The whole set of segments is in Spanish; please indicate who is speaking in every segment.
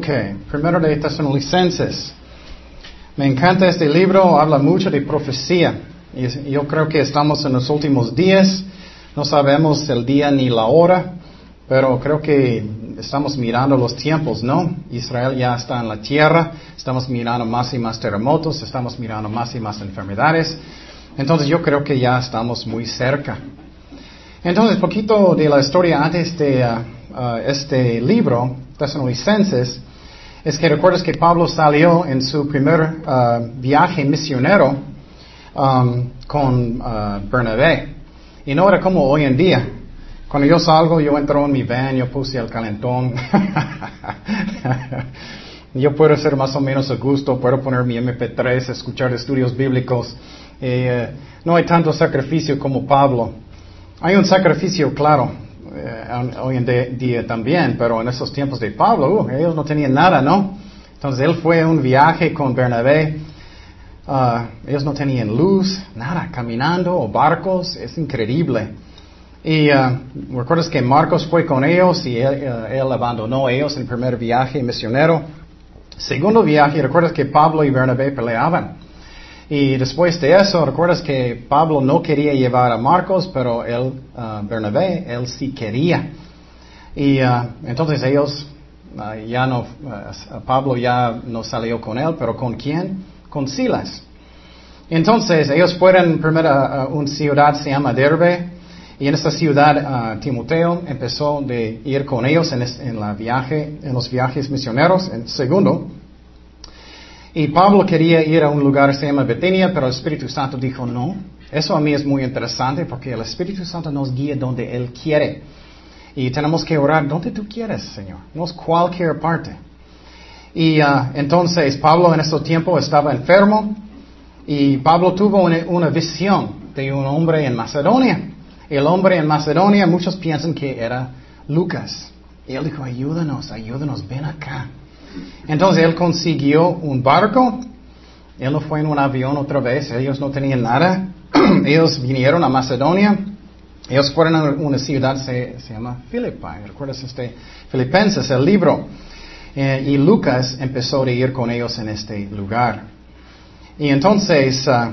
Speaker 1: Ok, primero de Tesalonicenses. Me encanta este libro, habla mucho de profecía. Y yo creo que estamos en los últimos días, no sabemos el día ni la hora, pero creo que estamos mirando los tiempos, ¿no? Israel ya está en la tierra, estamos mirando más y más terremotos, estamos mirando más y más enfermedades. Entonces yo creo que ya estamos muy cerca. Entonces, poquito de la historia antes de uh, uh, este libro, Tesalonicenses, es que recuerdas que Pablo salió en su primer uh, viaje misionero um, con Bernabé. Y no era como hoy en día. Cuando yo salgo, yo entro en mi van, yo puse el calentón. yo puedo ser más o menos a gusto, puedo poner mi MP3, escuchar estudios bíblicos. Eh, no hay tanto sacrificio como Pablo. Hay un sacrificio, claro, hoy en día también, pero en esos tiempos de Pablo, uh, ellos no tenían nada, ¿no? Entonces él fue a un viaje con Bernabé. Uh, ellos no tenían luz, nada, caminando o barcos, es increíble. Y recuerdas que Marcos fue con ellos y él, él, abandonó a ellos en el primer viaje misionero. Segundo viaje, recuerdas que Pablo y Bernabé peleaban. Y después de eso, recuerdas que Pablo no quería llevar a Marcos, pero él, uh, Bernabé, él sí quería. Y uh, entonces ellos, uh, ya no, Pablo ya no salió con él, pero ¿con quién? Con Silas. Entonces ellos fueron primero a una ciudad se llama Derbe, y en esta ciudad Timoteo empezó de ir con ellos en, la viaje, en los viajes misioneros. En segundo, y Pablo quería ir a un lugar que se llama Betania, pero el Espíritu Santo dijo no. Eso a mí es muy interesante porque el Espíritu Santo nos guía donde Él quiere. Y tenemos que orar donde tú quieres, Señor. No es cualquier parte. Y uh, entonces Pablo en ese tiempo estaba enfermo y Pablo tuvo una, una, visión de un hombre en Macedonia. El hombre en Macedonia, muchos piensan que era Lucas. Y él dijo, ayúdanos, ayúdanos, ven acá. Entonces él consiguió un barco, él no fue en un avión otra vez, ellos no tenían nada, ellos vinieron a Macedonia, ellos fueron a una ciudad, se, se llama Filipi, ¿recuerdas este? Filipenses, el libro. Eh, y Lucas empezó a ir con ellos en este lugar. Y entonces, uh,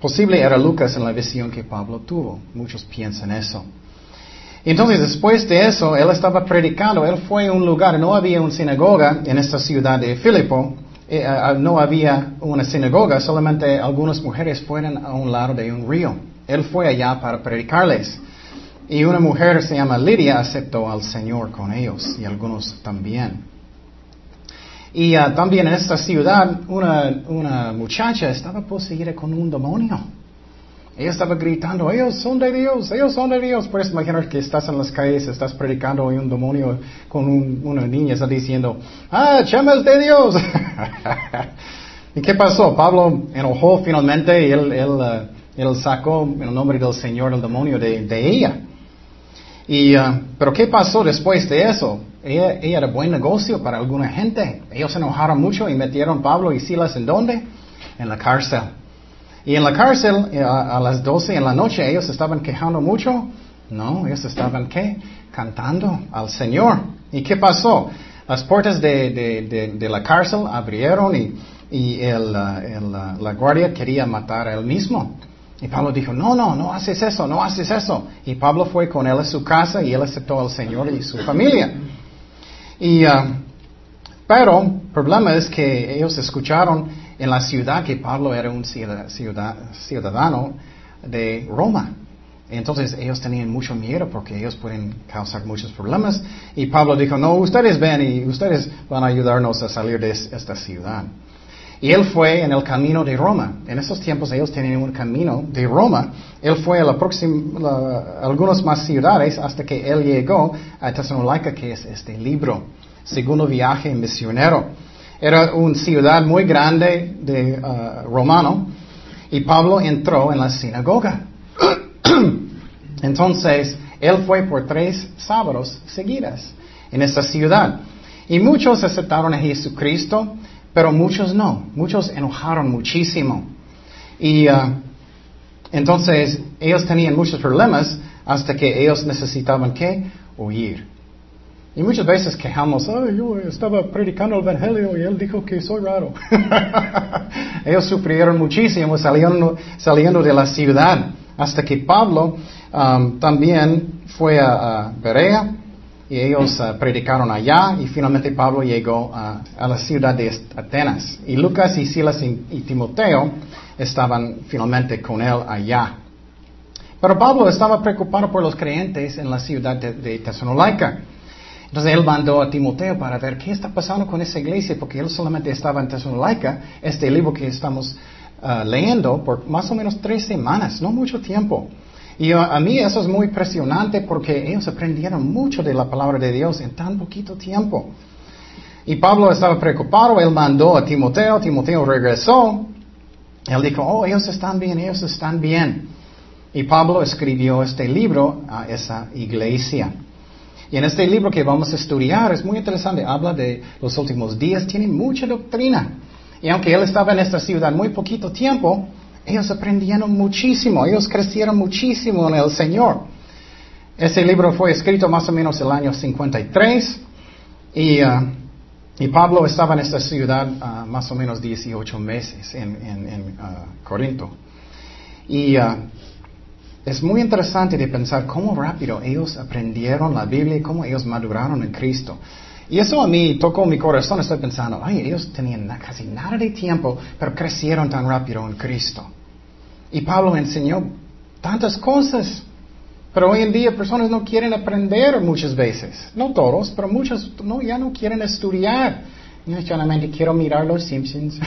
Speaker 1: posible era Lucas en la visión que Pablo tuvo. Muchos piensan eso. Entonces, después de eso, él estaba predicando, él fue a un lugar, no había una sinagoga en esta ciudad de Filipo, eh, uh, no había una sinagoga, solamente algunas mujeres fueron a un lado de un río. Él fue allá para predicarles. Y una mujer se llama Lidia aceptó al Señor con ellos y algunos también. Y uh, también en esta ciudad una, una muchacha estaba poseída con un demonio. Ella estaba gritando, ellos son de Dios, ellos son de Dios. Puedes imaginar que estás en las calles, estás predicando y un demonio con una niña está diciendo, ah, Chema es de Dios. ¿Y qué pasó? Pablo enojó finalmente y él, él, uh, él sacó en el nombre del Señor el demonio de, de ella. Y, uh, pero ¿qué pasó después de eso? Ella, ella, era buen negocio para alguna gente. Ellos se enojaron mucho y metieron Pablo y Silas en dónde? En la cárcel. Y en la cárcel, eh, a, a, las 12 en la noche, ellos estaban quejando mucho. No, ellos estaban, ¿qué? Cantando al Señor. ¿Y qué pasó? Las puertas de, de, de, de la cárcel abrieron y, y el, uh, el, uh, la guardia quería matar a él mismo. Y Pablo dijo, no, no, no haces eso, no haces eso. Y Pablo fue con él a su casa y él aceptó al Señor y su familia. Y, uh, pero el problema es que ellos escucharon en la ciudad que Pablo era un ciudadano de Roma. Entonces ellos tenían mucho miedo porque ellos pueden causar muchos problemas. Y Pablo dijo, no, ustedes ven y ustedes van a ayudarnos a salir de esta ciudad. Y él fue en el camino de Roma. En esos tiempos ellos tenían un camino de Roma. Él fue a la próxima, algunas más ciudades hasta que él llegó a Tesalónica, que es este libro. Segundo viaje misionero. Era una ciudad muy grande de uh, romano y Pablo entró en la sinagoga. Entonces, él fue por tres sábados seguidas en esta ciudad. Y muchos aceptaron a Jesucristo, pero muchos no. Muchos enojaron muchísimo. Y uh, entonces ellos tenían muchos problemas hasta que ellos necesitaban que huir. Y muchas veces quejamos, yo estaba predicando el Evangelio y él dijo que soy raro. Ellos sufrieron muchísimo saliendo, saliendo de la ciudad, hasta que Pablo um, también fue a, Berea y ellos uh, predicaron allá y finalmente Pablo llegó a la ciudad de Atenas. Y Lucas y Silas y, Timoteo estaban finalmente con él allá. Pero Pablo estaba preocupado por los creyentes en la ciudad de, de entonces él mandó a Timoteo para ver qué está pasando con esa iglesia, porque él solamente estaba en Tesalónica, este libro que estamos uh, leyendo, por más o menos tres semanas, no mucho tiempo. Y uh, a mí eso es muy impresionante porque ellos aprendieron mucho de la palabra de Dios en tan poquito tiempo. Y Pablo estaba preocupado, él mandó a Timoteo, Timoteo regresó, él dijo, oh, ellos están bien, ellos están bien. Y Pablo escribió este libro a esa iglesia. Y en este libro que vamos a estudiar es muy interesante, habla de los últimos días, tiene mucha doctrina. Y aunque él estaba en esta ciudad muy poquito tiempo, ellos aprendieron muchísimo, ellos crecieron muchísimo en el Señor. Ese libro fue escrito más o menos el año 53 y, uh, y Pablo estaba en esta ciudad uh, más o menos 18 meses en, en, uh, Corinto. Y es muy interesante de pensar cómo rápido ellos aprendieron la Biblia y cómo ellos maduraron en Cristo. Y eso a mí tocó mi corazón. Estoy pensando, ay, ellos tenían casi nada de tiempo, pero crecieron tan rápido en Cristo. Y Pablo enseñó tantas cosas. Pero hoy en día personas no quieren aprender muchas veces. No todos, pero muchos no, ya no quieren estudiar. Yo solamente quiero mirar los Simpsons.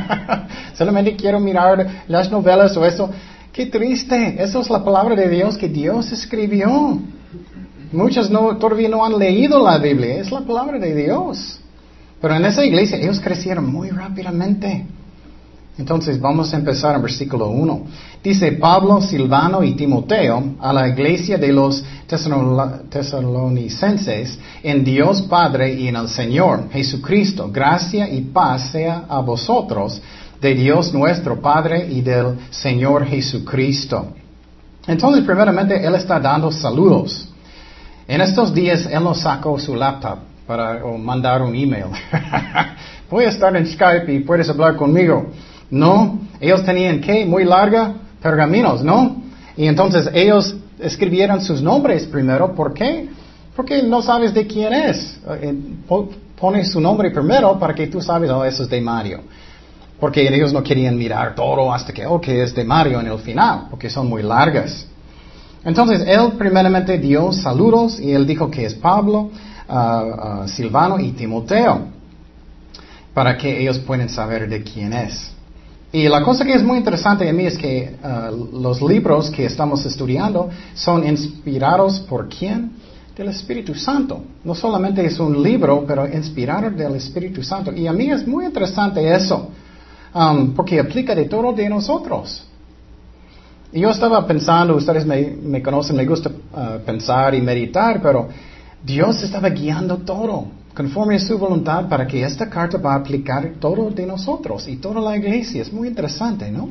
Speaker 1: solamente quiero mirar las novelas o eso. Qué triste. Eso es la palabra de Dios que Dios escribió. Muchos no, todavía no han leído la Biblia. Es la palabra de Dios. Pero en esa iglesia ellos crecieron muy rápidamente. Entonces vamos a empezar en versículo 1. Dice Pablo, Silvano y Timoteo a la iglesia de los tesalonicenses en Dios Padre y en el Señor Jesucristo. Gracia y paz sea a vosotros de Dios nuestro Padre y del Señor Jesucristo. Entonces, primeramente, Él está dando saludos. En estos días, Él nos sacó su laptop para mandar un email. Voy a estar en Skype y puedes hablar conmigo. No, ellos tenían que muy larga pergaminos, ¿no? Y entonces ellos escribieron sus nombres primero. ¿Por qué? Porque no sabes de quién es. Eh, pone su nombre primero para que tú sabes, oh, eso es de Mario. Porque ellos no querían mirar todo hasta que, oh, que es de Mario en el final, porque son muy largas. Entonces, él primeramente dio saludos y él dijo que es Pablo, uh, Silvano y Timoteo, para que ellos puedan saber de quién es. Y la cosa que es muy interesante en mí es que uh, los libros que estamos estudiando son inspirados por quién? Del Espíritu Santo. No solamente es un libro, pero inspirado del Espíritu Santo. Y a mí es muy interesante eso. Um, porque aplica de todo de nosotros. Y yo estaba pensando, ustedes me, conocen, me gusta uh, pensar y meditar, pero Dios estaba guiando todo conforme a su voluntad para que esta carta va a aplicar todo de nosotros y toda la iglesia. Es muy interesante, ¿no?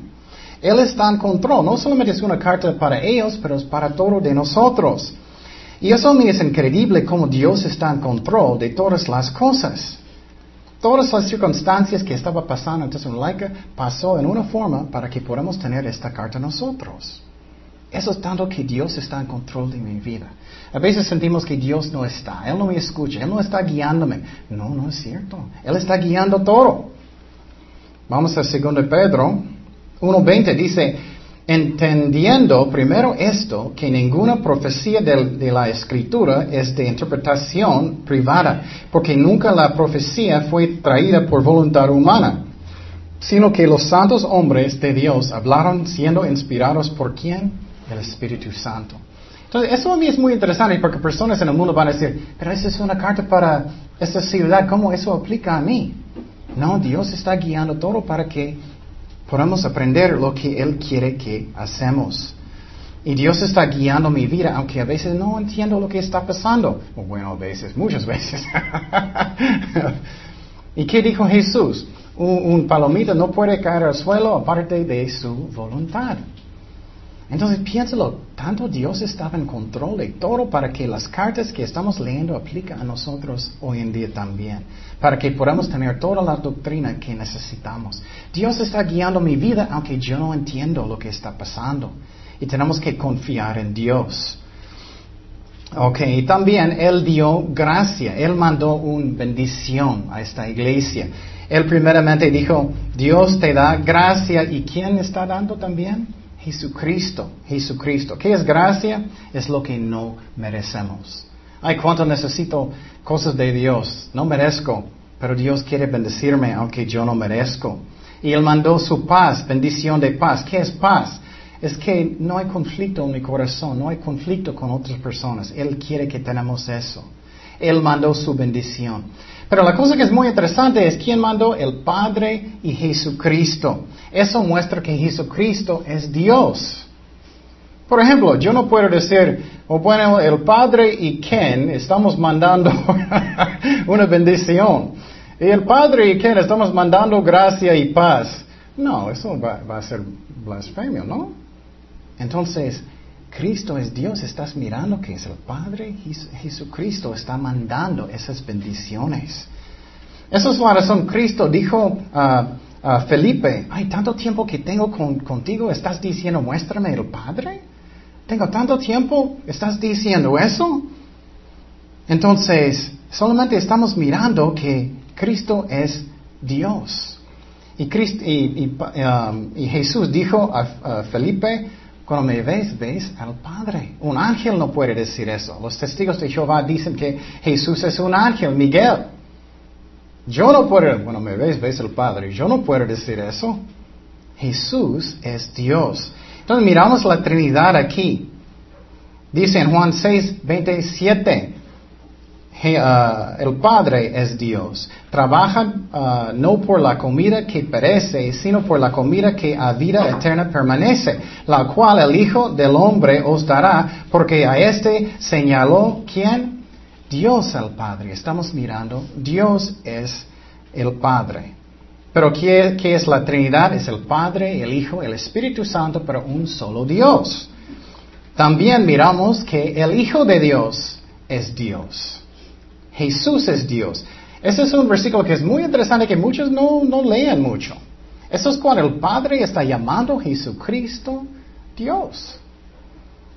Speaker 1: Él está en control. No solamente es una carta para ellos, pero es para todo de nosotros. Y eso mí es increíble cómo Dios está en control de todas las cosas. Todas las circunstancias que estaba pasando en Tesalónica pasó en una forma para que podamos tener esta carta nosotros. Eso es tanto que Dios está en control de mi vida. A veces sentimos que Dios no está, Él no me escucha, Él no está guiándome. No, no es cierto. Él está guiando todo. Vamos a 2 Pedro 1.20, dice, entendiendo primero esto, que ninguna profecía de, la escritura es de interpretación privada, porque nunca la profecía fue traída por voluntad humana, sino que los santos hombres de Dios hablaron siendo inspirados por quién? El Espíritu Santo. Entonces, eso a mí es muy interesante porque personas en el mundo van a decir, pero esa es una carta para esta ciudad, ¿cómo eso aplica a mí? No, Dios está guiando todo para que podemos aprender lo que Él quiere que hacemos. Y Dios está guiando mi vida, aunque a veces no entiendo lo que está pasando. Bueno, a veces, muchas veces. ¿Y qué dijo Jesús? Un, un, palomita no puede caer al suelo aparte de su voluntad. Entonces piénsalo, tanto Dios estaba en control de todo para que las cartas que estamos leyendo apliquen a nosotros hoy en día también, para que podamos tener toda la doctrina que necesitamos. Dios está guiando mi vida aunque yo no entiendo lo que está pasando. Y tenemos que confiar en Dios. Ok, y también Él dio gracia, Él mandó una bendición a esta iglesia. Él primeramente dijo, Dios te da gracia y ¿quién está dando también? Jesucristo, Jesucristo. ¿Qué es gracia? Es lo que no merecemos. Ay, cuánto necesito cosas de Dios. No merezco, pero Dios quiere bendecirme aunque yo no merezco. Y Él mandó su paz, bendición de paz. ¿Qué es paz? Es que no hay conflicto en mi corazón, no hay conflicto con otras personas. Él quiere que tenemos eso. Él mandó su bendición. Pero la cosa que es muy interesante es quién mandó el Padre y Jesucristo. Eso muestra que Jesucristo es Dios. Por ejemplo, yo no puedo decir, oh, bueno, el Padre y Ken estamos mandando una bendición. Y el Padre y Ken estamos mandando gracia y paz. No, eso va, va a ser blasfemio, ¿no? Entonces, Cristo es Dios, estás mirando que es el Padre, Jesucristo está mandando esas bendiciones. Esa es la razón, Cristo dijo a, Felipe, hay tanto tiempo que tengo contigo, estás diciendo, muéstrame el Padre. Tengo tanto tiempo, estás diciendo eso. Entonces, solamente estamos mirando que Cristo es Dios. Y, um, Jesús dijo a Felipe, cuando me ves, ves al Padre. Un ángel no puede decir eso. Los testigos de Jehová dicen que Jesús es un ángel, Miguel. Yo no puedo, bueno, me ves, ves al Padre. Yo no puedo decir eso. Jesús es Dios. Entonces miramos la Trinidad aquí. Dice en Juan 6, 27, Uh, el Padre es Dios. Trabaja uh, no por la comida que perece, sino por la comida que a vida eterna permanece, la cual el Hijo del Hombre os dará, porque a este señaló quién? Dios el Padre. Estamos mirando, Dios es el Padre. Pero ¿qué, ¿qué, es la Trinidad? Es el Padre, el Hijo, el Espíritu Santo, pero un solo Dios. También miramos que el Hijo de Dios es Dios. Jesús es Dios. Ese es un versículo que es muy interesante que muchos no, no leen mucho. Eso es cuando el Padre está llamando a Jesucristo Dios.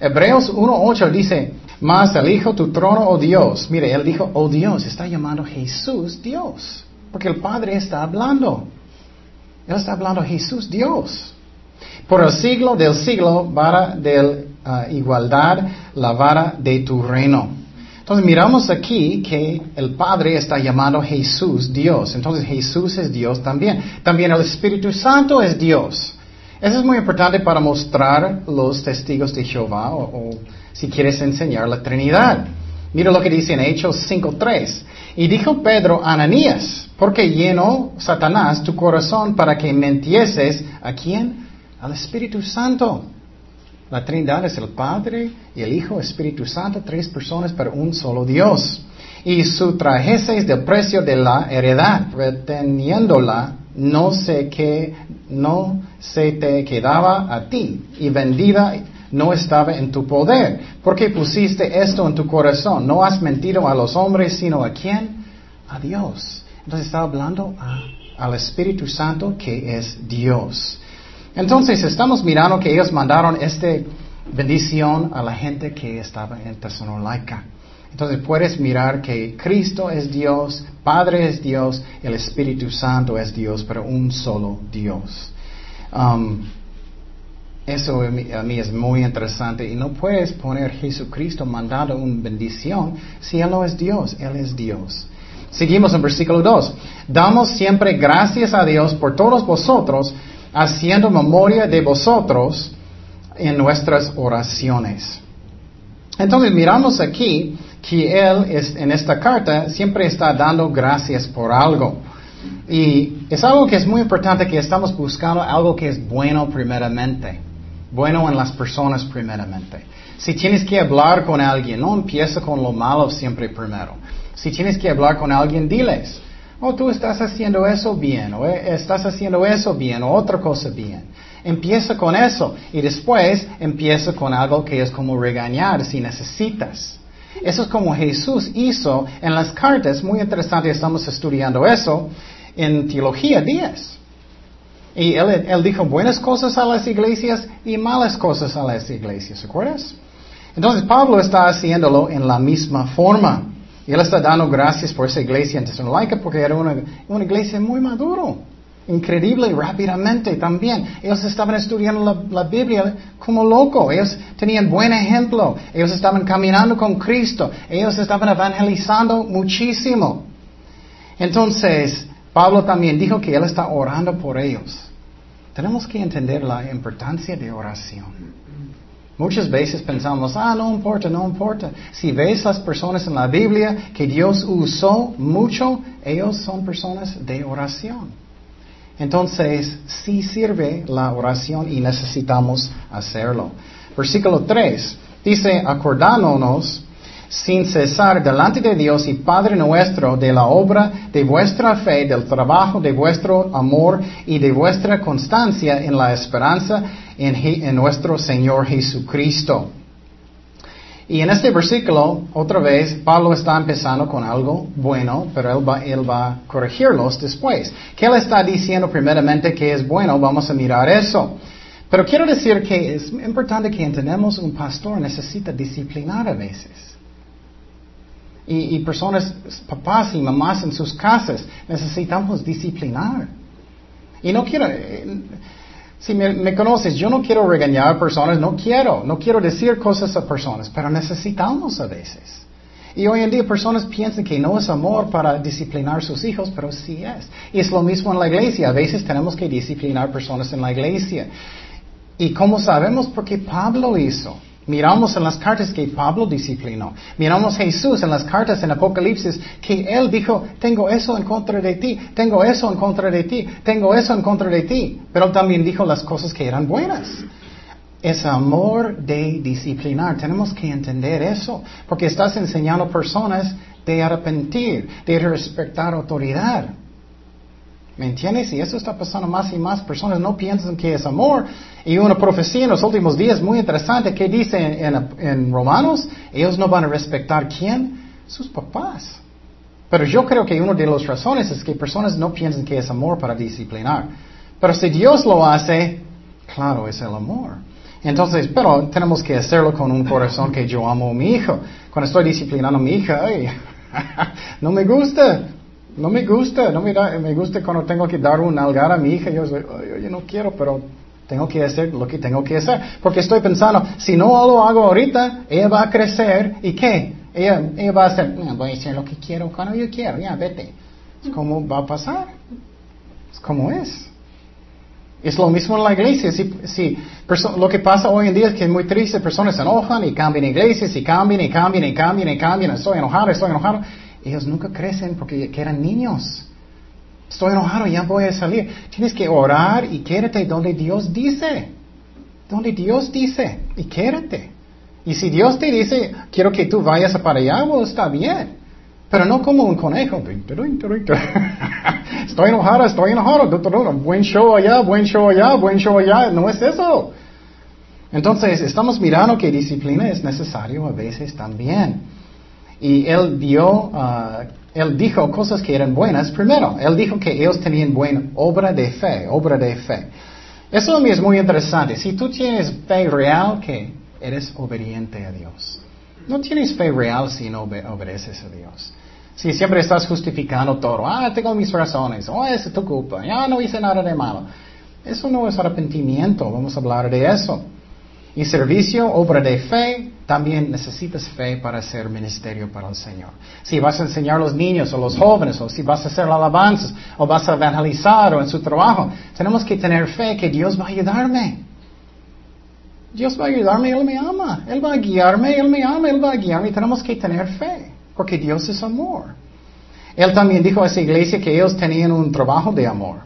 Speaker 1: Hebreos 1.8 dice, más el Hijo tu trono, oh Dios. Mire, él dijo, oh Dios, está llamando a Jesús Dios. Porque el Padre está hablando. Él está hablando a Jesús Dios. Por el siglo del siglo, vara de uh, igualdad, la vara de tu reino. Entonces miramos aquí que el Padre está llamando Jesús Dios. Entonces Jesús es Dios también. También el Espíritu Santo es Dios. Eso es muy importante para mostrar los testigos de Jehová o, si quieres enseñar la Trinidad. Mira lo que dice en Hechos 5.3. Y dijo Pedro a Ananías, porque llenó Satanás tu corazón para que mentieses a quién? Al Espíritu Santo. La Trinidad es el Padre y el Hijo, Espíritu Santo, tres personas para un solo Dios. Y su es del precio de la heredad, reteniéndola, no sé que no se te quedaba a ti, y vendida no estaba en tu poder, porque pusiste esto en tu corazón. No has mentido a los hombres, sino a quién? A Dios. Entonces está hablando al Espíritu Santo que es Dios. Entonces estamos mirando que ellos mandaron esta bendición a la gente que estaba en Tesalónica. Entonces puedes mirar que Cristo es Dios, Padre es Dios, el Espíritu Santo es Dios, pero un solo Dios. Um, eso a mí, es muy interesante y no puedes poner Jesucristo mandando una bendición si Él no es Dios, Él es Dios. Seguimos en versículo 2. Damos siempre gracias a Dios por todos vosotros haciendo memoria de vosotros en nuestras oraciones. Entonces miramos aquí que Él es, en esta carta siempre está dando gracias por algo. Y es algo que es muy importante que estamos buscando algo que es bueno primeramente. Bueno en las personas primeramente. Si tienes que hablar con alguien, no empieza con lo malo siempre primero. Si tienes que hablar con alguien, diles, oh, tú estás haciendo eso bien, o eh, estás haciendo eso bien, o otra cosa bien. Empieza con eso y después empieza con algo que es como regañar si necesitas. Eso es como Jesús hizo en las cartas. Muy interesante, estamos estudiando eso en Teología 10. Y él, él, dijo buenas cosas a las iglesias y malas cosas a las iglesias, ¿recuerdas? Entonces Pablo está haciéndolo en la misma forma. Y él está dando gracias por esa iglesia en Tesalónica porque era una, una iglesia muy maduro. Increíble, rápidamente también. Ellos estaban estudiando la, la, Biblia como loco. Ellos tenían buen ejemplo. Ellos estaban caminando con Cristo. Ellos estaban evangelizando muchísimo. Entonces, Pablo también dijo que él está orando por ellos. Tenemos que entender la importancia de oración. Muchas veces pensamos, ah, no importa, no importa. Si ves las personas en la Biblia que Dios usó mucho, ellos son personas de oración. Entonces, sí sirve la oración y necesitamos hacerlo. Versículo 3 dice, acordándonos sin cesar delante de Dios y Padre nuestro de la obra de vuestra fe, del trabajo de vuestro amor y de vuestra constancia en la esperanza en, nuestro Señor Jesucristo. Y en este versículo, otra vez, Pablo está empezando con algo bueno, pero él va, él va a corregirlos después. ¿Qué él está diciendo primeramente que es bueno? Vamos a mirar eso. Pero quiero decir que es importante que entendamos un pastor necesita disciplinar a veces. Y, y, personas, papás y mamás en sus casas, necesitamos disciplinar. Y no quiero, eh, si me, conoces, yo no quiero regañar a personas, no quiero, no quiero decir cosas a personas, pero necesitamos a veces. Y hoy en día personas piensan que no es amor para disciplinar a sus hijos, pero sí es. Y es lo mismo en la iglesia. A veces tenemos que disciplinar personas en la iglesia. ¿Y cómo sabemos? Porque Pablo hizo. Miramos en las cartas que Pablo disciplinó. Miramos Jesús en las cartas en Apocalipsis que Él dijo, tengo eso en contra de ti, tengo eso en contra de ti, tengo eso en contra de ti. Pero también dijo las cosas que eran buenas. Es amor de disciplinar. Tenemos que entender eso. Porque estás enseñando a personas de arrepentir, de respetar autoridad. ¿Me entiendes? Y eso está pasando más y más. Personas no piensan que es amor. Y una profecía en los últimos días muy interesante que dice en, Romanos, ellos no van a respetar quién? Sus papás. Pero yo creo que una de las razones es que personas no piensan que es amor para disciplinar. Pero si Dios lo hace, claro, es el amor. Entonces, pero tenemos que hacerlo con un corazón que yo amo a mi hijo. Cuando estoy disciplinando a mi hija, ay, no me gusta. No me gusta, no me, me gusta cuando tengo que dar un algar a mi hija. Yo, yo no quiero, pero tengo que hacer lo que tengo que hacer. Porque estoy pensando, si no lo hago ahorita, ella va a crecer y ¿qué? Ella, ella va a hacer, voy a hacer lo que quiero cuando yo quiero, ya, vete. Es como va a pasar. Es como es. Es lo mismo en la iglesia. Si, si lo que pasa hoy en día es que es muy triste, personas se enojan y cambian iglesias y cambian y cambian y cambian y cambian. Estoy enojado, estoy enojado. Ellos nunca crecen porque eran niños. Estoy enojado, ya voy a salir. Tienes que orar y quédate donde Dios dice. Donde Dios dice y quédate. Y si Dios te dice, quiero que tú vayas para allá, bueno, está bien. Pero no como un conejo. estoy enojado, estoy enojado. Buen show allá, buen show allá, buen show allá. No es eso. Entonces, estamos mirando que disciplina es necesario a veces también. Y él dio, uh, él dijo cosas que eran buenas. Primero, él dijo que ellos tenían buena obra de fe, obra de fe. Eso es muy interesante. Si tú tienes fe real, que eres obediente a Dios. No tienes fe real si no obedeces a Dios. Si siempre estás justificando todo, ah, tengo mis razones, oh, es tu culpa, ya no hice nada de malo. Eso no es arrepentimiento, vamos a hablar de eso. Y servicio, obra de fe, también necesitas fe para hacer ministerio para el Señor. Si vas a enseñar a los niños o los jóvenes, o si vas a hacer alabanzas, o vas a evangelizar o en su trabajo, tenemos que tener fe que Dios va a ayudarme. Dios va a ayudarme, Él me ama. Él va a guiarme, Él me ama, Él va a guiarme. Tenemos que tener fe, porque Dios es amor. Él también dijo a esa iglesia que ellos tenían un trabajo de amor.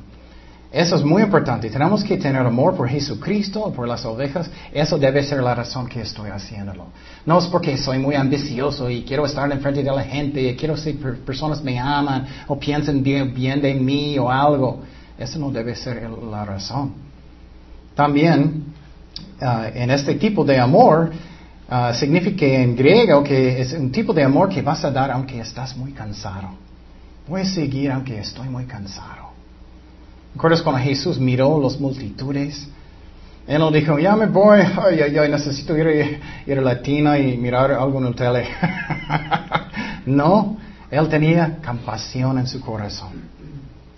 Speaker 1: Eso es muy importante. Tenemos que tener amor por Jesucristo, por las ovejas. Eso debe ser la razón que estoy haciéndolo. No es porque soy muy ambicioso y quiero estar en frente de la gente y quiero que personas me aman o piensen bien, de mí o algo. Eso no debe ser la razón. también uh, en este tipo de amor uh, significa en griego que es un tipo de amor que vas a dar aunque estás muy cansado. Voy a seguir aunque estoy muy cansado. ¿Recuerdas cuando Jesús miró las multitudes? Él no dijo, ya me voy, ay, ay, necesito ir, ir a la tina y mirar algo en el tele. no, él tenía compasión en su corazón.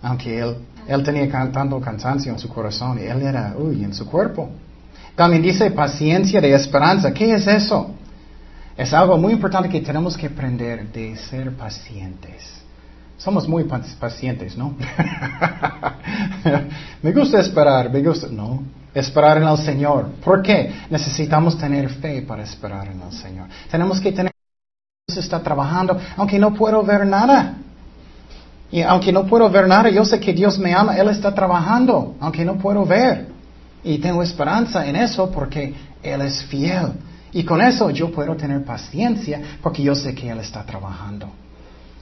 Speaker 1: Aunque él, él tenía tanto cansancio en su corazón y él era, uy, en su cuerpo. También dice paciencia de esperanza. ¿Qué es eso? Es algo muy importante que tenemos que aprender de ser pacientes. Somos muy pacientes, ¿no? me gusta esperar, me gusta, no. Esperar en el Señor. ¿Por qué? Necesitamos tener fe para esperar en el Señor. Tenemos que tener Dios está trabajando, aunque no puedo ver nada. Y aunque no puedo ver nada, yo sé que Dios me ama, Él está trabajando, aunque no puedo ver. Y tengo esperanza en eso porque Él es fiel. Y con eso yo puedo tener paciencia porque yo sé que Él está trabajando.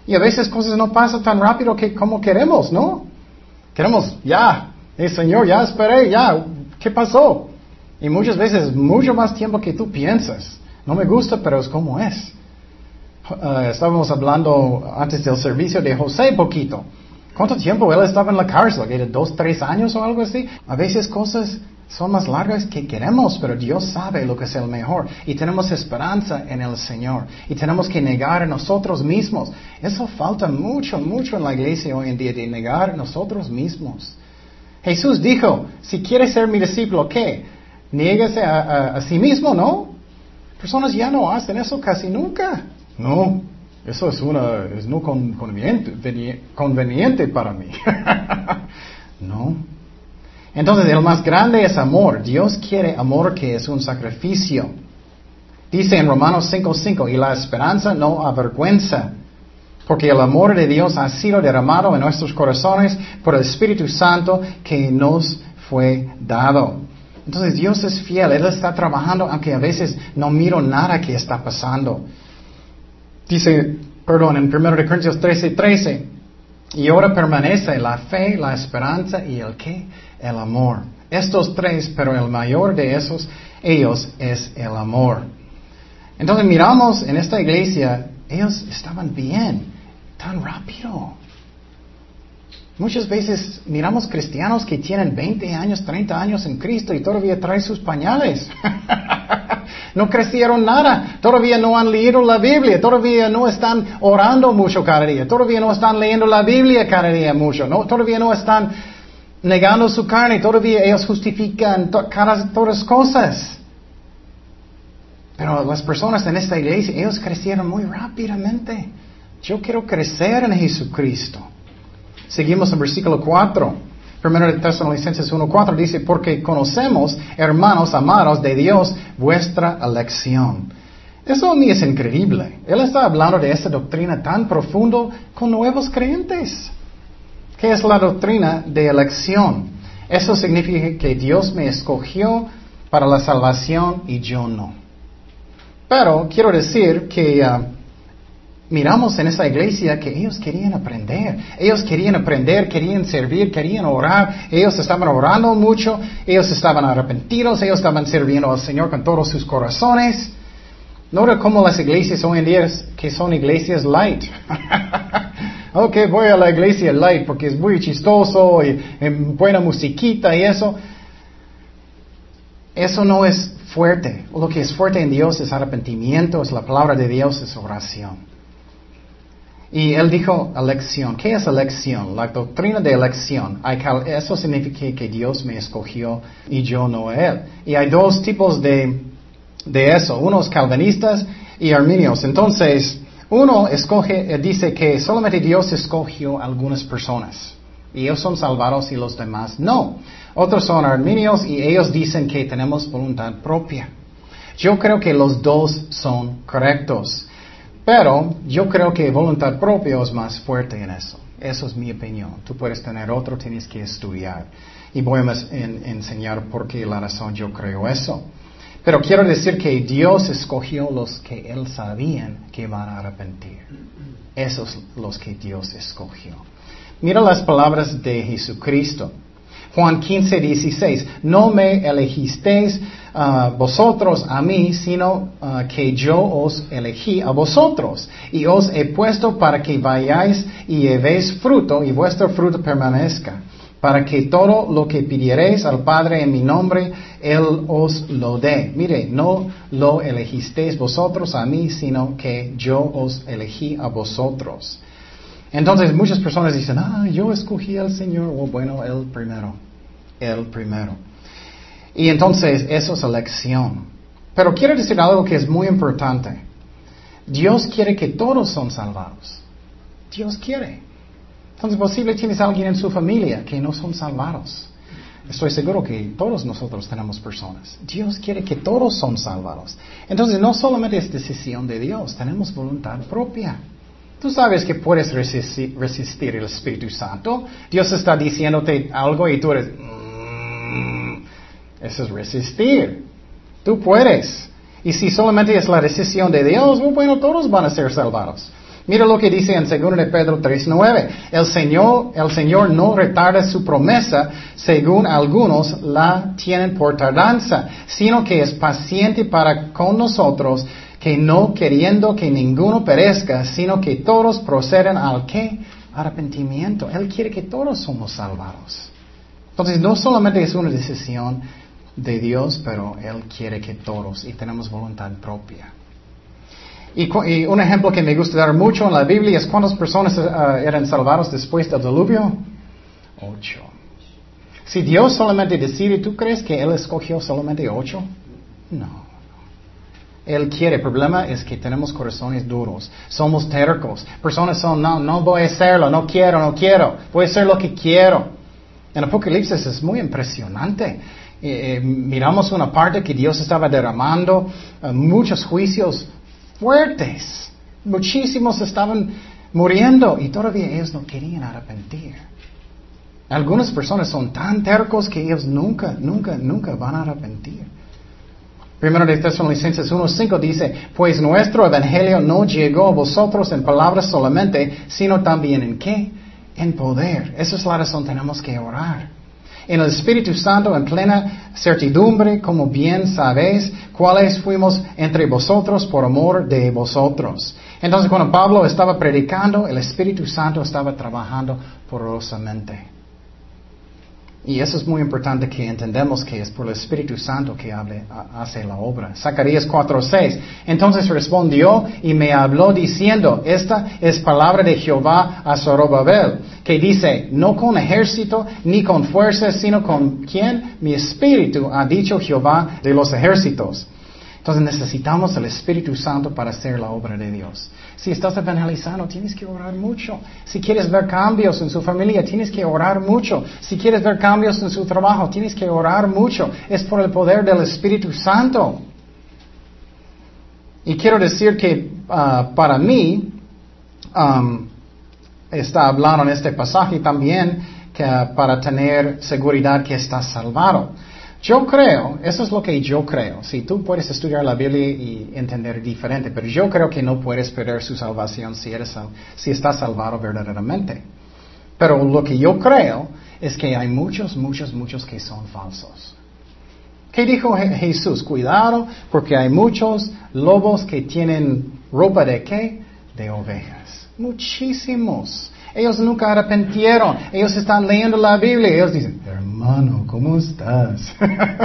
Speaker 1: Y a veces cosas no pasan tan rápido que como queremos, ¿no? Queremos, ya, el Señor, ya esperé, ya, ¿Qué pasó? Y muchas veces mucho más tiempo que tú piensas. No me gusta, pero es como es. Uh, estábamos hablando antes del servicio de José poquito. ¿Cuánto tiempo él estaba en la cárcel? ¿Era dos, tres años o algo así? A veces cosas son más largas que queremos, pero Dios sabe lo que es el mejor. Y tenemos esperanza en el Señor. Y tenemos que negar a nosotros mismos. Eso falta mucho, mucho en la iglesia hoy en día, de negar a nosotros mismos. Jesús dijo, si quieres ser mi discípulo, ¿qué? Niégase a, sí mismo, ¿no? Personas ya no hacen eso casi nunca. No, eso es una, es no conveniente, conveniente para mí. no. Entonces, el más grande es amor. Dios quiere amor que es un sacrificio. Dice en Romanos 5:5, y la esperanza no avergüenza porque el amor de Dios ha sido derramado en nuestros corazones por el Espíritu Santo que nos fue dado. Entonces Dios es fiel, Él está trabajando aunque a veces no miro nada que está pasando. Dice, perdón, en 1 Corintios 13, 13, y ahora permanece la fe, la esperanza y el qué? El amor. Estos tres, pero el mayor de esos, ellos es el amor. Entonces miramos en esta iglesia, ellos estaban bien tan rápido. Muchas veces miramos cristianos que tienen 20 años, 30 años en Cristo y todavía traen sus pañales. no crecieron nada, todavía no han leído la Biblia, todavía no están orando mucho cada día, todavía no están leyendo la Biblia cada día mucho, ¿no? todavía no están negando su carne, todavía ellos justifican todas las cosas. Pero las personas en esta iglesia, ellos crecieron muy rápidamente. Yo quiero crecer en Jesucristo. Seguimos en versículo 4. Primero de Tesalonicenses 1.4 dice, porque conocemos, hermanos amados de Dios, vuestra elección. Eso mí es increíble. Él está hablando de esta doctrina tan profundo con nuevos creyentes. ¿Qué es la doctrina de elección? Eso significa que Dios me escogió para la salvación y yo no. Pero quiero decir que uh, miramos en esa iglesia que ellos querían aprender. Ellos querían aprender, querían servir, querían orar. Ellos estaban orando mucho. Ellos estaban arrepentidos. Ellos estaban sirviendo al Señor con todos sus corazones. No era como las iglesias hoy en día que son iglesias light. ok, voy a la iglesia light porque es muy chistoso y, y buena musiquita y eso. Eso no es fuerte. Lo que es fuerte en Dios es arrepentimiento, es la palabra de Dios, es oración. Y él dijo elección. ¿Qué es elección? La doctrina de elección. Eso significa que Dios me escogió y yo no él. Y hay dos tipos de, de eso. Unos calvinistas y arminios. Entonces, uno eh, dice que solamente Dios escogió algunas personas. Y ellos son salvados y los demás no. Otros son arminios y ellos dicen que tenemos voluntad propia. Yo creo que los dos son correctos. Pero yo creo que voluntad propia es más fuerte en eso. Eso es mi opinión. Tú puedes tener otro, tienes que estudiar. Y voy a enseñar por qué la razón yo creo eso. Pero quiero decir que Dios escogió los que Él sabía que iban a arrepentir. Esos los que Dios escogió. Mira las palabras de Jesucristo. Juan 15, 16. No me elegisteis uh, vosotros a mí, sino uh, que yo os elegí a vosotros. Y os he puesto para que vayáis y llevéis fruto y vuestro fruto permanezca. Para que todo lo que pidiereis al Padre en mi nombre, Él os lo dé. Mire, no lo elegisteis vosotros a mí, sino que yo os elegí a vosotros. Entonces muchas personas dicen, ah, yo escogí al Señor, o bueno, Él primero, Él primero. Y entonces eso es elección. Pero quiero decir algo que es muy importante. Dios quiere que todos son salvados. Dios quiere. Entonces, posible tienes alguien en su familia que no son salvados. Estoy seguro que todos nosotros tenemos personas. Dios quiere que todos son salvados. Entonces, no solamente es decisión de Dios, tenemos voluntad propia. Tú sabes que puedes resistir, el Espíritu Santo. Dios está diciéndote algo y tú eres... Mm, eso es resistir. Tú puedes. Y si solamente es la decisión de Dios, bueno, todos van a ser salvados. Mira lo que dice en 2 de Pedro 3.9. El Señor, el Señor no retarda su promesa, según algunos la tienen por tardanza, sino que es paciente para con nosotros, que no queriendo que ninguno perezca, sino que todos proceden al que arrepentimiento. Él quiere que todos somos salvados. Entonces no solamente es una decisión de Dios, pero Él quiere que todos y tenemos voluntad propia. Y, un ejemplo que me gusta dar mucho en la Biblia es cuántas personas eh, eran salvadas después del diluvio. Ocho. Si Dios solamente decide, ¿tú crees que Él escogió solamente ocho? No. Él quiere. El problema es que tenemos corazones duros. Somos tercos. Personas son, no, no voy a hacerlo, no quiero, no quiero. Voy a hacer lo que quiero. En Apocalipsis es muy impresionante. Eh, eh, miramos una parte que Dios estaba derramando muchos juicios fuertes. Muchísimos estaban muriendo y todavía ellos no querían arrepentir. Algunas personas son tan tercos que ellos nunca, nunca, nunca van a arrepentir. Primero de Tesalonicenses 1.5 dice, pues nuestro evangelio no llegó a vosotros en palabras solamente, sino también en qué? En poder. Esa es la razón tenemos que orar. En el Espíritu Santo, en plena certidumbre, como bien sabéis, cuáles fuimos entre vosotros por amor de vosotros. Entonces, cuando Pablo estaba predicando, el Espíritu Santo estaba trabajando porosamente. Y eso es muy importante que entendamos que es por el Espíritu Santo que hace la obra. Zacarías 4:6. Entonces respondió y me habló diciendo, esta es palabra de Jehová a Zorobabel, que dice, no con ejército ni con fuerza, sino con quién? Mi espíritu, ha dicho Jehová de los ejércitos. Entonces necesitamos el Espíritu Santo para hacer la obra de Dios. Si estás evangelizando, tienes que orar mucho. Si quieres ver cambios en su familia, tienes que orar mucho. Si quieres ver cambios en su trabajo, tienes que orar mucho. Es por el poder del Espíritu Santo. Y quiero decir que ah, para mí, está hablando en este pasaje también que para tener seguridad que estás salvado. Yo creo, eso es lo que yo creo. Si tú puedes estudiar la Biblia y entender diferente, pero yo creo que no puedes perder su salvación si, eres, si estás salvado verdaderamente. Pero lo que yo creo es que hay muchos, muchos, muchos que son falsos. ¿Qué dijo Jesús? Cuidado porque hay muchos lobos que tienen ropa de qué? De ovejas. Muchísimos. Ellos nunca arrepentieron. Ellos están leyendo la Biblia. Ellos dicen, hermano, ¿cómo estás?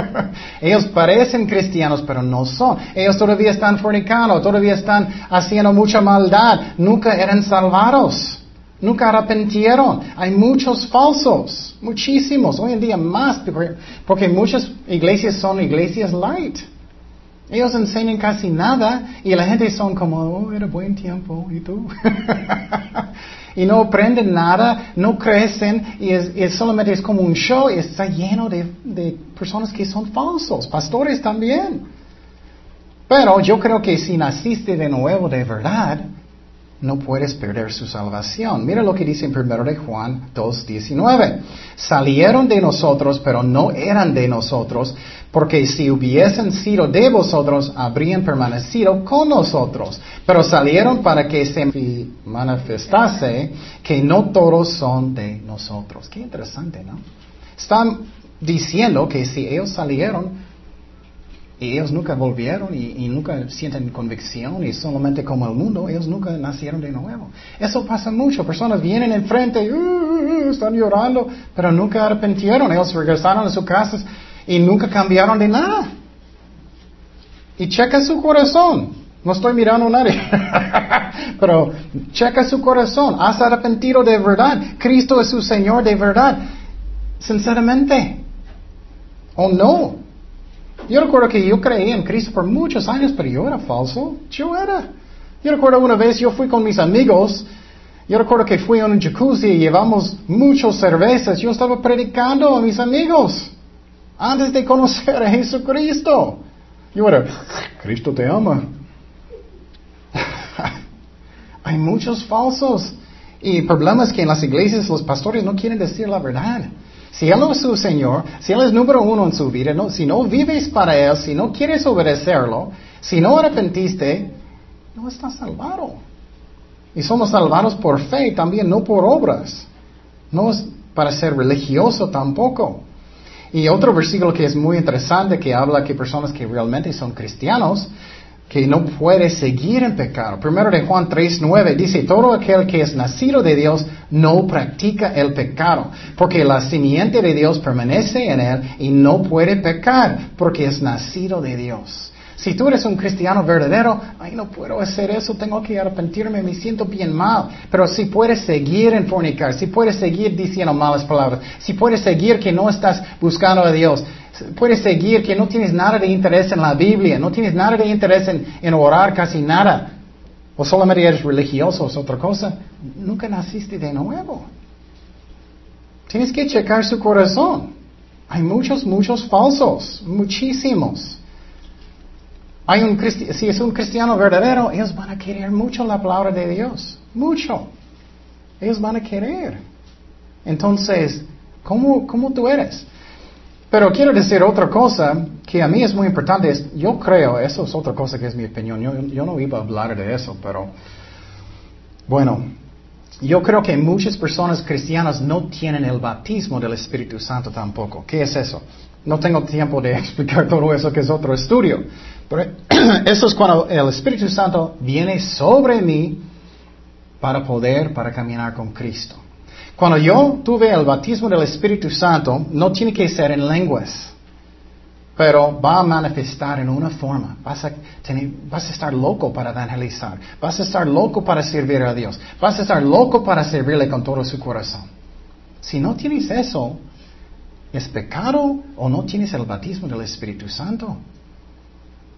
Speaker 1: Ellos parecen cristianos, pero no son. Ellos todavía están fornicando, todavía están haciendo mucha maldad. Nunca eran salvados. Nunca arrepentieron. Hay muchos falsos. Muchísimos. Hoy en día más. Porque muchas iglesias son iglesias light. Ellos enseñan casi nada y la gente son como, oh, era buen tiempo, ¿y tú? y no aprenden nada, no crecen y es, solamente es como un show y está lleno de, de personas que son falsos, pastores también. Pero yo creo que si naciste de nuevo de verdad, no puedes perder su salvación. Mira lo que dice en 1 de Juan 2.19. Salieron de nosotros, pero no eran de nosotros, porque si hubiesen sido de vosotros, habrían permanecido con nosotros. Pero salieron para que se manifestase que no todos son de nosotros. Qué interesante, ¿no? Están diciendo que si ellos salieron y ellos nunca volvieron y, nunca sienten convicción y solamente como el mundo, ellos nunca nacieron de nuevo. Eso pasa mucho. Personas vienen enfrente y uh, uh, uh, están llorando, pero nunca arrepintieron. Ellos regresaron a sus casas y nunca cambiaron de nada. Y checa su corazón. No estoy mirando a nadie. pero checa su corazón. ¿Has arrepentido de verdad? Cristo es su Señor de verdad. Sinceramente. ¿O no? Yo recuerdo que yo creí en Cristo por muchos años, pero yo era falso. Yo era. Yo recuerdo una vez yo fui con mis amigos. Yo recuerdo que fui a un jacuzzi y llevamos muchas cervezas. Yo estaba predicando a mis amigos antes de conocer a Jesucristo. Yo era, Cristo te ama. Hay muchos falsos. Y el problema es que en las iglesias los pastores no quieren decir la verdad. Si Él es su Señor, si Él es número uno en su vida, si no vives para Él, si no quieres obedecerlo, si no arrepentiste, no estás salvado. Y somos salvados por fe también, no por obras. No es para ser religioso tampoco. Y otro versículo que es muy interesante que habla que personas que realmente son cristianos que no puede seguir en pecado. Primero de Juan 3.9 dice, todo aquel que es nacido de Dios no practica el pecado, porque la simiente de Dios permanece en él y no puede pecar, porque es nacido de Dios. Si tú eres un cristiano verdadero, ay, no puedo hacer eso, tengo que arrepentirme, me siento bien mal. Pero si puedes seguir en fornicar, si puedes seguir diciendo malas palabras, si puedes seguir que no estás buscando a Dios, puedes seguir que no tienes nada de interés en la Biblia, no tienes nada de interés en, orar casi nada, o solamente eres religioso, es otra cosa, nunca naciste de nuevo. Tienes que checar su corazón. Hay muchos, muchos falsos, muchísimos. Hay un si es un cristiano verdadero, ellos van a querer mucho la palabra de Dios, mucho. Ellos van a querer. Entonces, ¿cómo, cómo tú eres? Pero quiero decir otra cosa que a mí es muy importante. Es, yo creo, eso es otra cosa que es mi opinión. Yo, no iba a hablar de eso, pero bueno, yo creo que muchas personas cristianas no tienen el bautismo del Espíritu Santo tampoco. ¿Qué es eso? No tengo tiempo de explicar todo eso, que es otro estudio. Pero eso es cuando el Espíritu Santo viene sobre mí para poder, para caminar con Cristo. Cuando yo tuve el bautismo del Espíritu Santo, no tiene que ser en lenguas, pero va a manifestar en una forma. Vas a, vas a estar loco para evangelizar, vas a estar loco para servir a Dios, vas a estar loco para servirle con todo su corazón. Si no tienes eso, ¿es pecado o no tienes el bautismo del Espíritu Santo?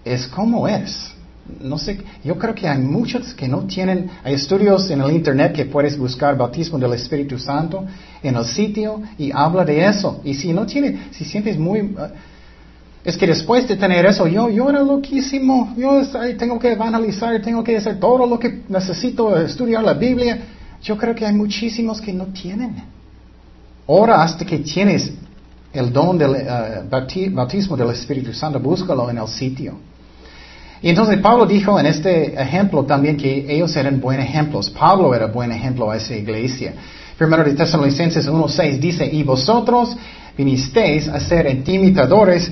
Speaker 1: Es como es no sé, yo creo que hay muchos que no tienen, hay estudios en el internet que puedes buscar bautismo del Espíritu Santo en el sitio y habla de eso. Y si no tiene, si sientes muy, uh, es que después de tener eso, yo, yo era loquísimo, yo tengo que evangelizar, tengo que hacer todo lo que necesito, estudiar la Biblia. Yo creo que hay muchísimos que no tienen. Ahora hasta que tienes el don del uh, bautismo del Espíritu Santo, búscalo en el sitio. Y entonces Pablo dijo en este ejemplo también que ellos eran buenos ejemplos. Pablo era buen ejemplo a esa iglesia. Primero de Tesalonicenses 1.6 dice, y vosotros vinisteis a ser imitadores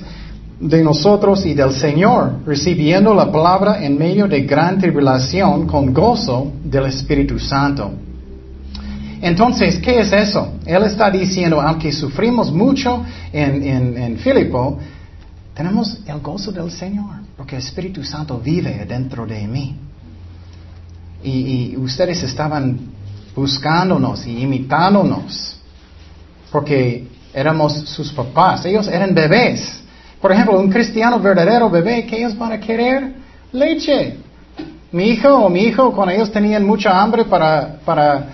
Speaker 1: de nosotros y del Señor, recibiendo la palabra en medio de gran tribulación con gozo del Espíritu Santo. Entonces, ¿qué es eso? Él está diciendo, aunque sufrimos mucho en, en, en Filipo, tenemos el gozo del Señor, porque el Espíritu Santo vive dentro de mí. Y, ustedes estaban buscándonos y imitándonos, porque éramos sus papás, ellos eran bebés. Por ejemplo, un cristiano verdadero bebé, ¿qué ellos van a querer? Leche. Mi hijo o mi hijo, cuando ellos tenían mucha hambre para, para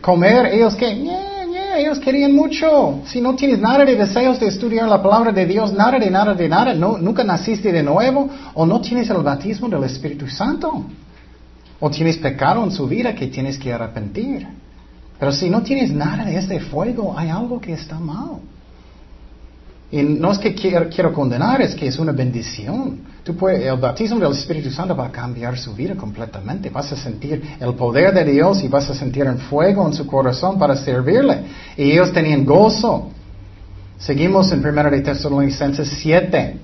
Speaker 1: comer, ellos que ellos querían mucho. Si no tienes nada de deseos de estudiar la palabra de Dios, nada de nada de nada, no, nunca naciste de nuevo, o no tienes el bautismo del Espíritu Santo, o tienes pecado en su vida que tienes que arrepentir. Pero si no tienes nada de este fuego, hay algo que está mal. Y no es que quiero, condenar, es que es una bendición. Tú puedes, el bautismo del Espíritu Santo va a cambiar su vida completamente. Vas a sentir el poder de Dios y vas a sentir el fuego en su corazón para servirle. Y ellos tenían gozo. Seguimos en 1 de Tesalonicenses 7.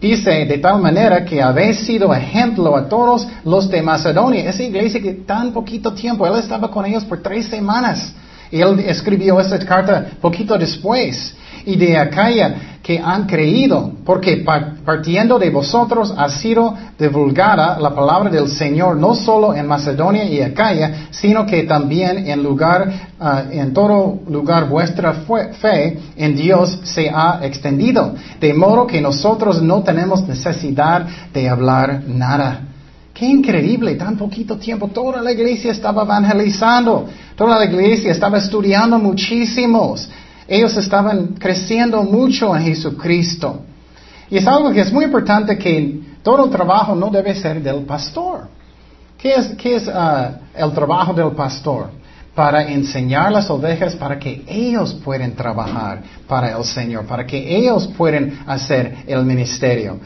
Speaker 1: Dice, de tal manera que habéis sido ejemplo a todos los de Macedonia. Esa iglesia que tan poquito tiempo, él estaba con ellos por tres semanas. Y él escribió esta carta poquito después y de Acaya que han creído, porque partiendo de vosotros ha sido divulgada la palabra del Señor no solo en Macedonia y Acaya, sino que también en lugar, ah, en todo lugar vuestra fe en Dios se ha extendido, de modo que nosotros no tenemos necesidad de hablar nada. Qué increíble, tan poquito tiempo. Toda la iglesia estaba evangelizando, toda la iglesia estaba estudiando muchísimos. Ellos estaban creciendo mucho en Jesucristo. Y es algo que es muy importante que todo el trabajo no debe ser del pastor. ¿Qué es, ah, el trabajo del pastor? Para enseñar las ovejas para que ellos puedan trabajar para el Señor, para que ellos puedan hacer el ministerio.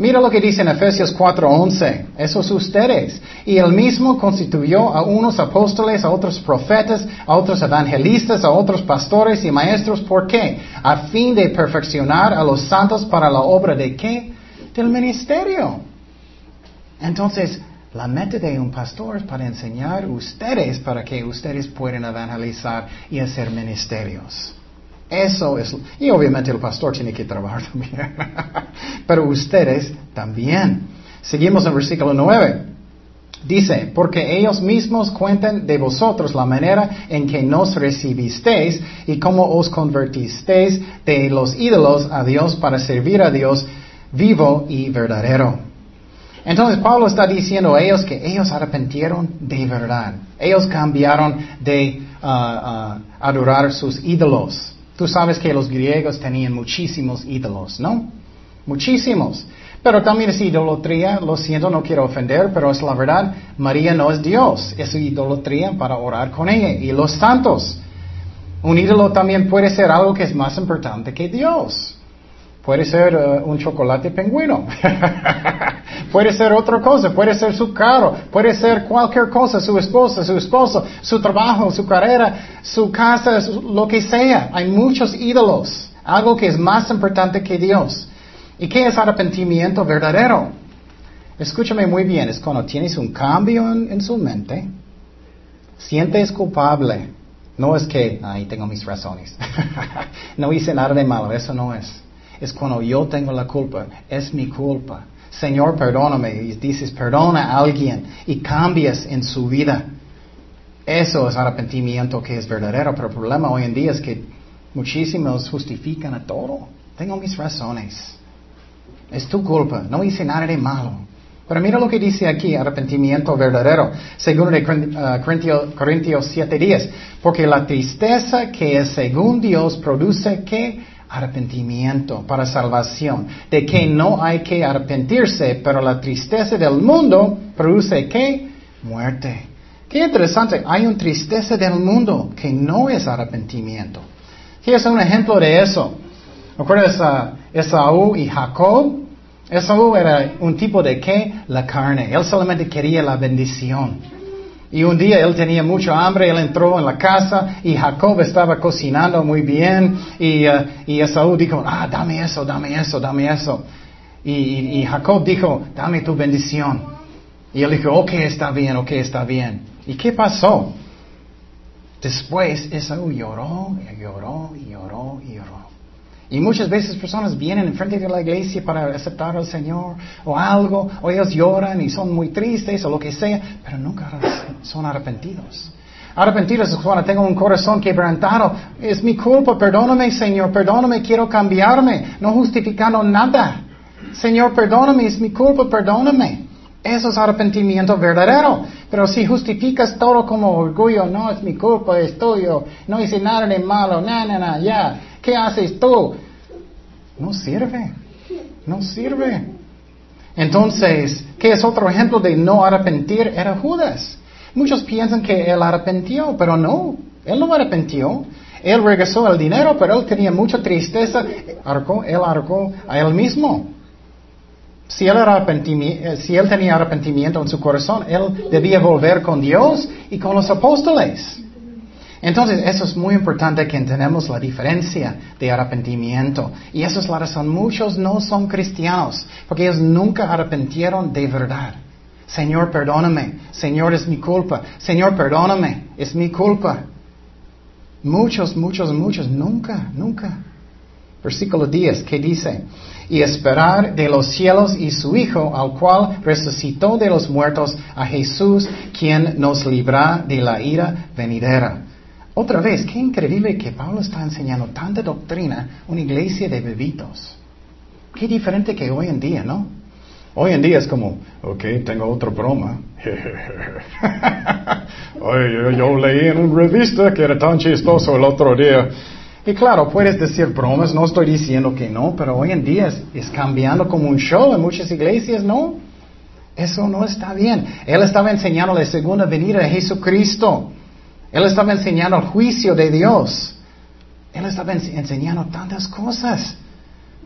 Speaker 1: Mira lo que dice en Efesios 4:11. Esos ustedes. Y él mismo constituyó a unos apóstoles, a otros profetas, a otros evangelistas, a otros pastores y maestros. ¿Por qué? A fin de perfeccionar a los santos para la obra de qué? Del ministerio. Entonces, la meta de un pastor es para enseñar ustedes para que ustedes puedan evangelizar y hacer ministerios. Eso es, y obviamente el pastor tiene que trabajar también, pero ustedes también. Seguimos en versículo 9. Dice, porque ellos mismos cuentan de vosotros la manera en que nos recibisteis y cómo os convertisteis de los ídolos a Dios para servir a Dios vivo y verdadero. Entonces Pablo está diciendo a ellos que ellos arrepentieron de verdad. Ellos cambiaron de uh, uh, adorar sus ídolos. Tú sabes que los griegos tenían muchísimos ídolos, ¿no? Muchísimos. Pero también es idolatría, lo siento, no quiero ofender, pero es la verdad, María no es Dios, es idolatría para orar con ella. Y los santos, un ídolo también puede ser algo que es más importante que Dios. Puede ser uh, un chocolate pingüino. puede ser otra cosa. Puede ser su carro. Puede ser cualquier cosa. Su esposa, su esposo, su trabajo, su carrera, su casa, lo que sea. Hay muchos ídolos. Algo que es más importante que Dios. ¿Y qué es arrepentimiento verdadero? Escúchame muy bien. Es cuando tienes un cambio en, en su mente. Sientes culpable. No es que, ay, tengo mis razones. no hice nada de malo. Eso no es es cuando yo tengo la culpa, es mi culpa. Señor, perdóname. Y dices, perdona a alguien y cambias en su vida. Eso es arrepentimiento que es verdadero, pero el problema hoy en día es que muchísimos justifican a todo. Tengo mis razones. Es tu culpa, no hice nada de malo. Pero mira lo que dice aquí, arrepentimiento verdadero, según de uh, Corintios, Corintios 7:10. Porque la tristeza que es según Dios produce que arrepentimiento para salvación, de que no hay que arrepentirse, pero la tristeza del mundo produce qué? Muerte. Qué interesante, hay una tristeza del mundo que no es arrepentimiento. ¿Qué es un ejemplo de eso? ¿Recuerdas a Esaú y Jacob? Esaú era un tipo de qué? La carne. Él solamente quería la bendición. Y un día él tenía mucho hambre, él entró en la casa y Jacob estaba cocinando muy bien y, y Esaú dijo, ah, dame eso, dame eso, dame eso. Y, Jacob dijo, dame tu bendición. Y él dijo, ok, está bien, ok, está bien. ¿Y qué pasó? Después Esaú lloró, y lloró, y lloró, y lloró. Y muchas veces personas vienen enfrente de la iglesia para aceptar al Señor o algo, o ellos lloran y son muy tristes o lo que sea, pero nunca son arrepentidos. Arrepentidos es cuando tengo un corazón quebrantado. Es mi culpa, perdóname Señor, perdóname, quiero cambiarme, no justificando nada. Señor, perdóname, es mi culpa, perdóname. Eso es arrepentimiento verdadero. Pero si justificas todo como orgullo, no es mi culpa, es tuyo, no hice nada de malo, na, na, na, ya. ¿Qué haces tú? No sirve. No sirve. Entonces, ¿qué es otro ejemplo de no arrepentir? Era Judas. Muchos piensan que él arrepintió, pero no. Él no arrepintió. Él regresó el dinero, pero él tenía mucha tristeza. Arcó, él arcó a él mismo. Si él, era eh, si él tenía arrepentimiento en su corazón, él debía volver con Dios y con los apóstoles. Entonces, eso es muy importante que entendamos la diferencia de arrepentimiento. Y esa es la razón. Muchos no son cristianos, porque ellos nunca arrepentieron de verdad. Señor, perdóname. Señor, es mi culpa. Señor, perdóname. Es mi culpa. Muchos, muchos, muchos, nunca, nunca. Versículo 10, ¿qué dice? Y esperar de los cielos y su Hijo, al cual resucitó de los muertos a Jesús, quien nos libra de la ira venidera. Otra vez, qué increíble que Pablo está enseñando tanta doctrina, una iglesia de bebitos. Qué diferente que hoy en día, ¿no? Hoy en día es como, ok, tengo otra broma. Oye, yo, leí en una revista que era tan chistoso el otro día. Y claro, puedes decir bromas, no estoy diciendo que no, pero hoy en día es, cambiando como un show en muchas iglesias, ¿no? Eso no está bien. Él estaba enseñando la segunda venida de Jesucristo. Él estaba enseñando el juicio de Dios. Él estaba enseñando tantas cosas.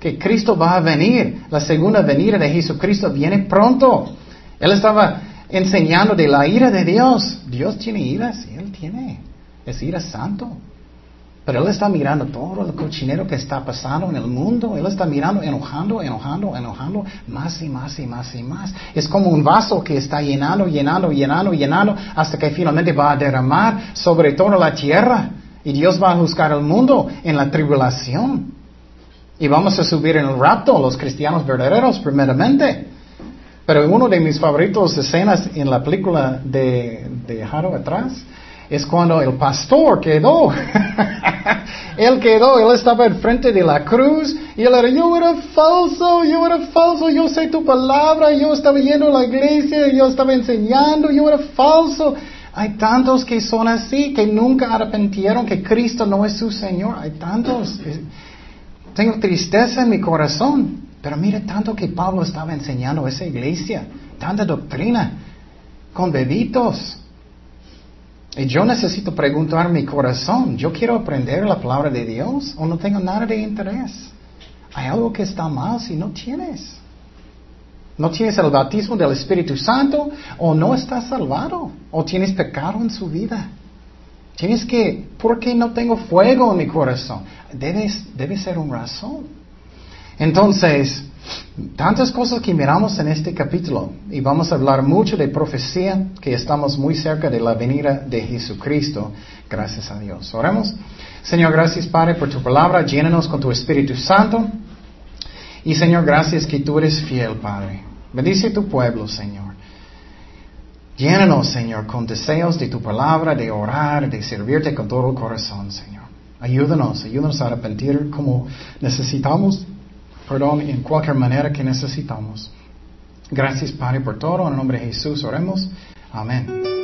Speaker 1: Que Cristo va a venir. La segunda venida de Jesucristo viene pronto. Él estaba enseñando de la ira de Dios. Dios tiene ira, sí, Él tiene. Es ira santo. Pero Él está mirando todo el cochinero que está pasando en el mundo. Él está mirando, enojando, enojando, enojando, más y más y más y más. Es como un vaso que está llenando, llenando, llenando, llenando, hasta que finalmente va a derramar sobre toda la tierra. Y Dios va a juzgar el mundo en la tribulación. Y vamos a subir en el rapto, los cristianos verdaderos, primeramente. Pero uno de mis favoritos escenas en la película de, de Jaro atrás es cuando el pastor quedó. él quedó, él estaba enfrente de la cruz y él era, yo era falso, yo era falso, yo sé tu palabra, yo estaba yendo a la iglesia, yo estaba enseñando, yo era falso. Hay tantos que son así, que nunca arrepentieron que Cristo no es su Señor. Hay tantos. Tengo tristeza en mi corazón. Pero mire tanto que Pablo estaba enseñando a esa iglesia. Tanta doctrina. Con bebitos. Y yo necesito preguntar mi corazón, ¿yo quiero aprender la palabra de Dios o no tengo nada de interés? ¿Hay algo que está mal si no tienes? ¿No tienes el bautismo del Espíritu Santo o no estás salvado o tienes pecado en su vida? Tienes que, ¿por qué no tengo fuego en mi corazón? debe ser una razón. Entonces, Tantas cosas que miramos en este capítulo y vamos a hablar mucho de profecía, que estamos muy cerca de la venida de Jesucristo, gracias a Dios. Oremos. Señor, gracias Padre por tu palabra, llénanos con tu Espíritu Santo. Y Señor, gracias que tú eres fiel, Padre. Bendice tu pueblo, Señor. Llénanos, Señor, con deseos de tu palabra, de orar, de servirte con todo el corazón, Señor. Ayúdanos, ayúdanos a arrepentir como necesitamos perdón en cualquier manera que necesitamos. Gracias, Padre, por todo. En el nombre de Jesús oremos. Amén.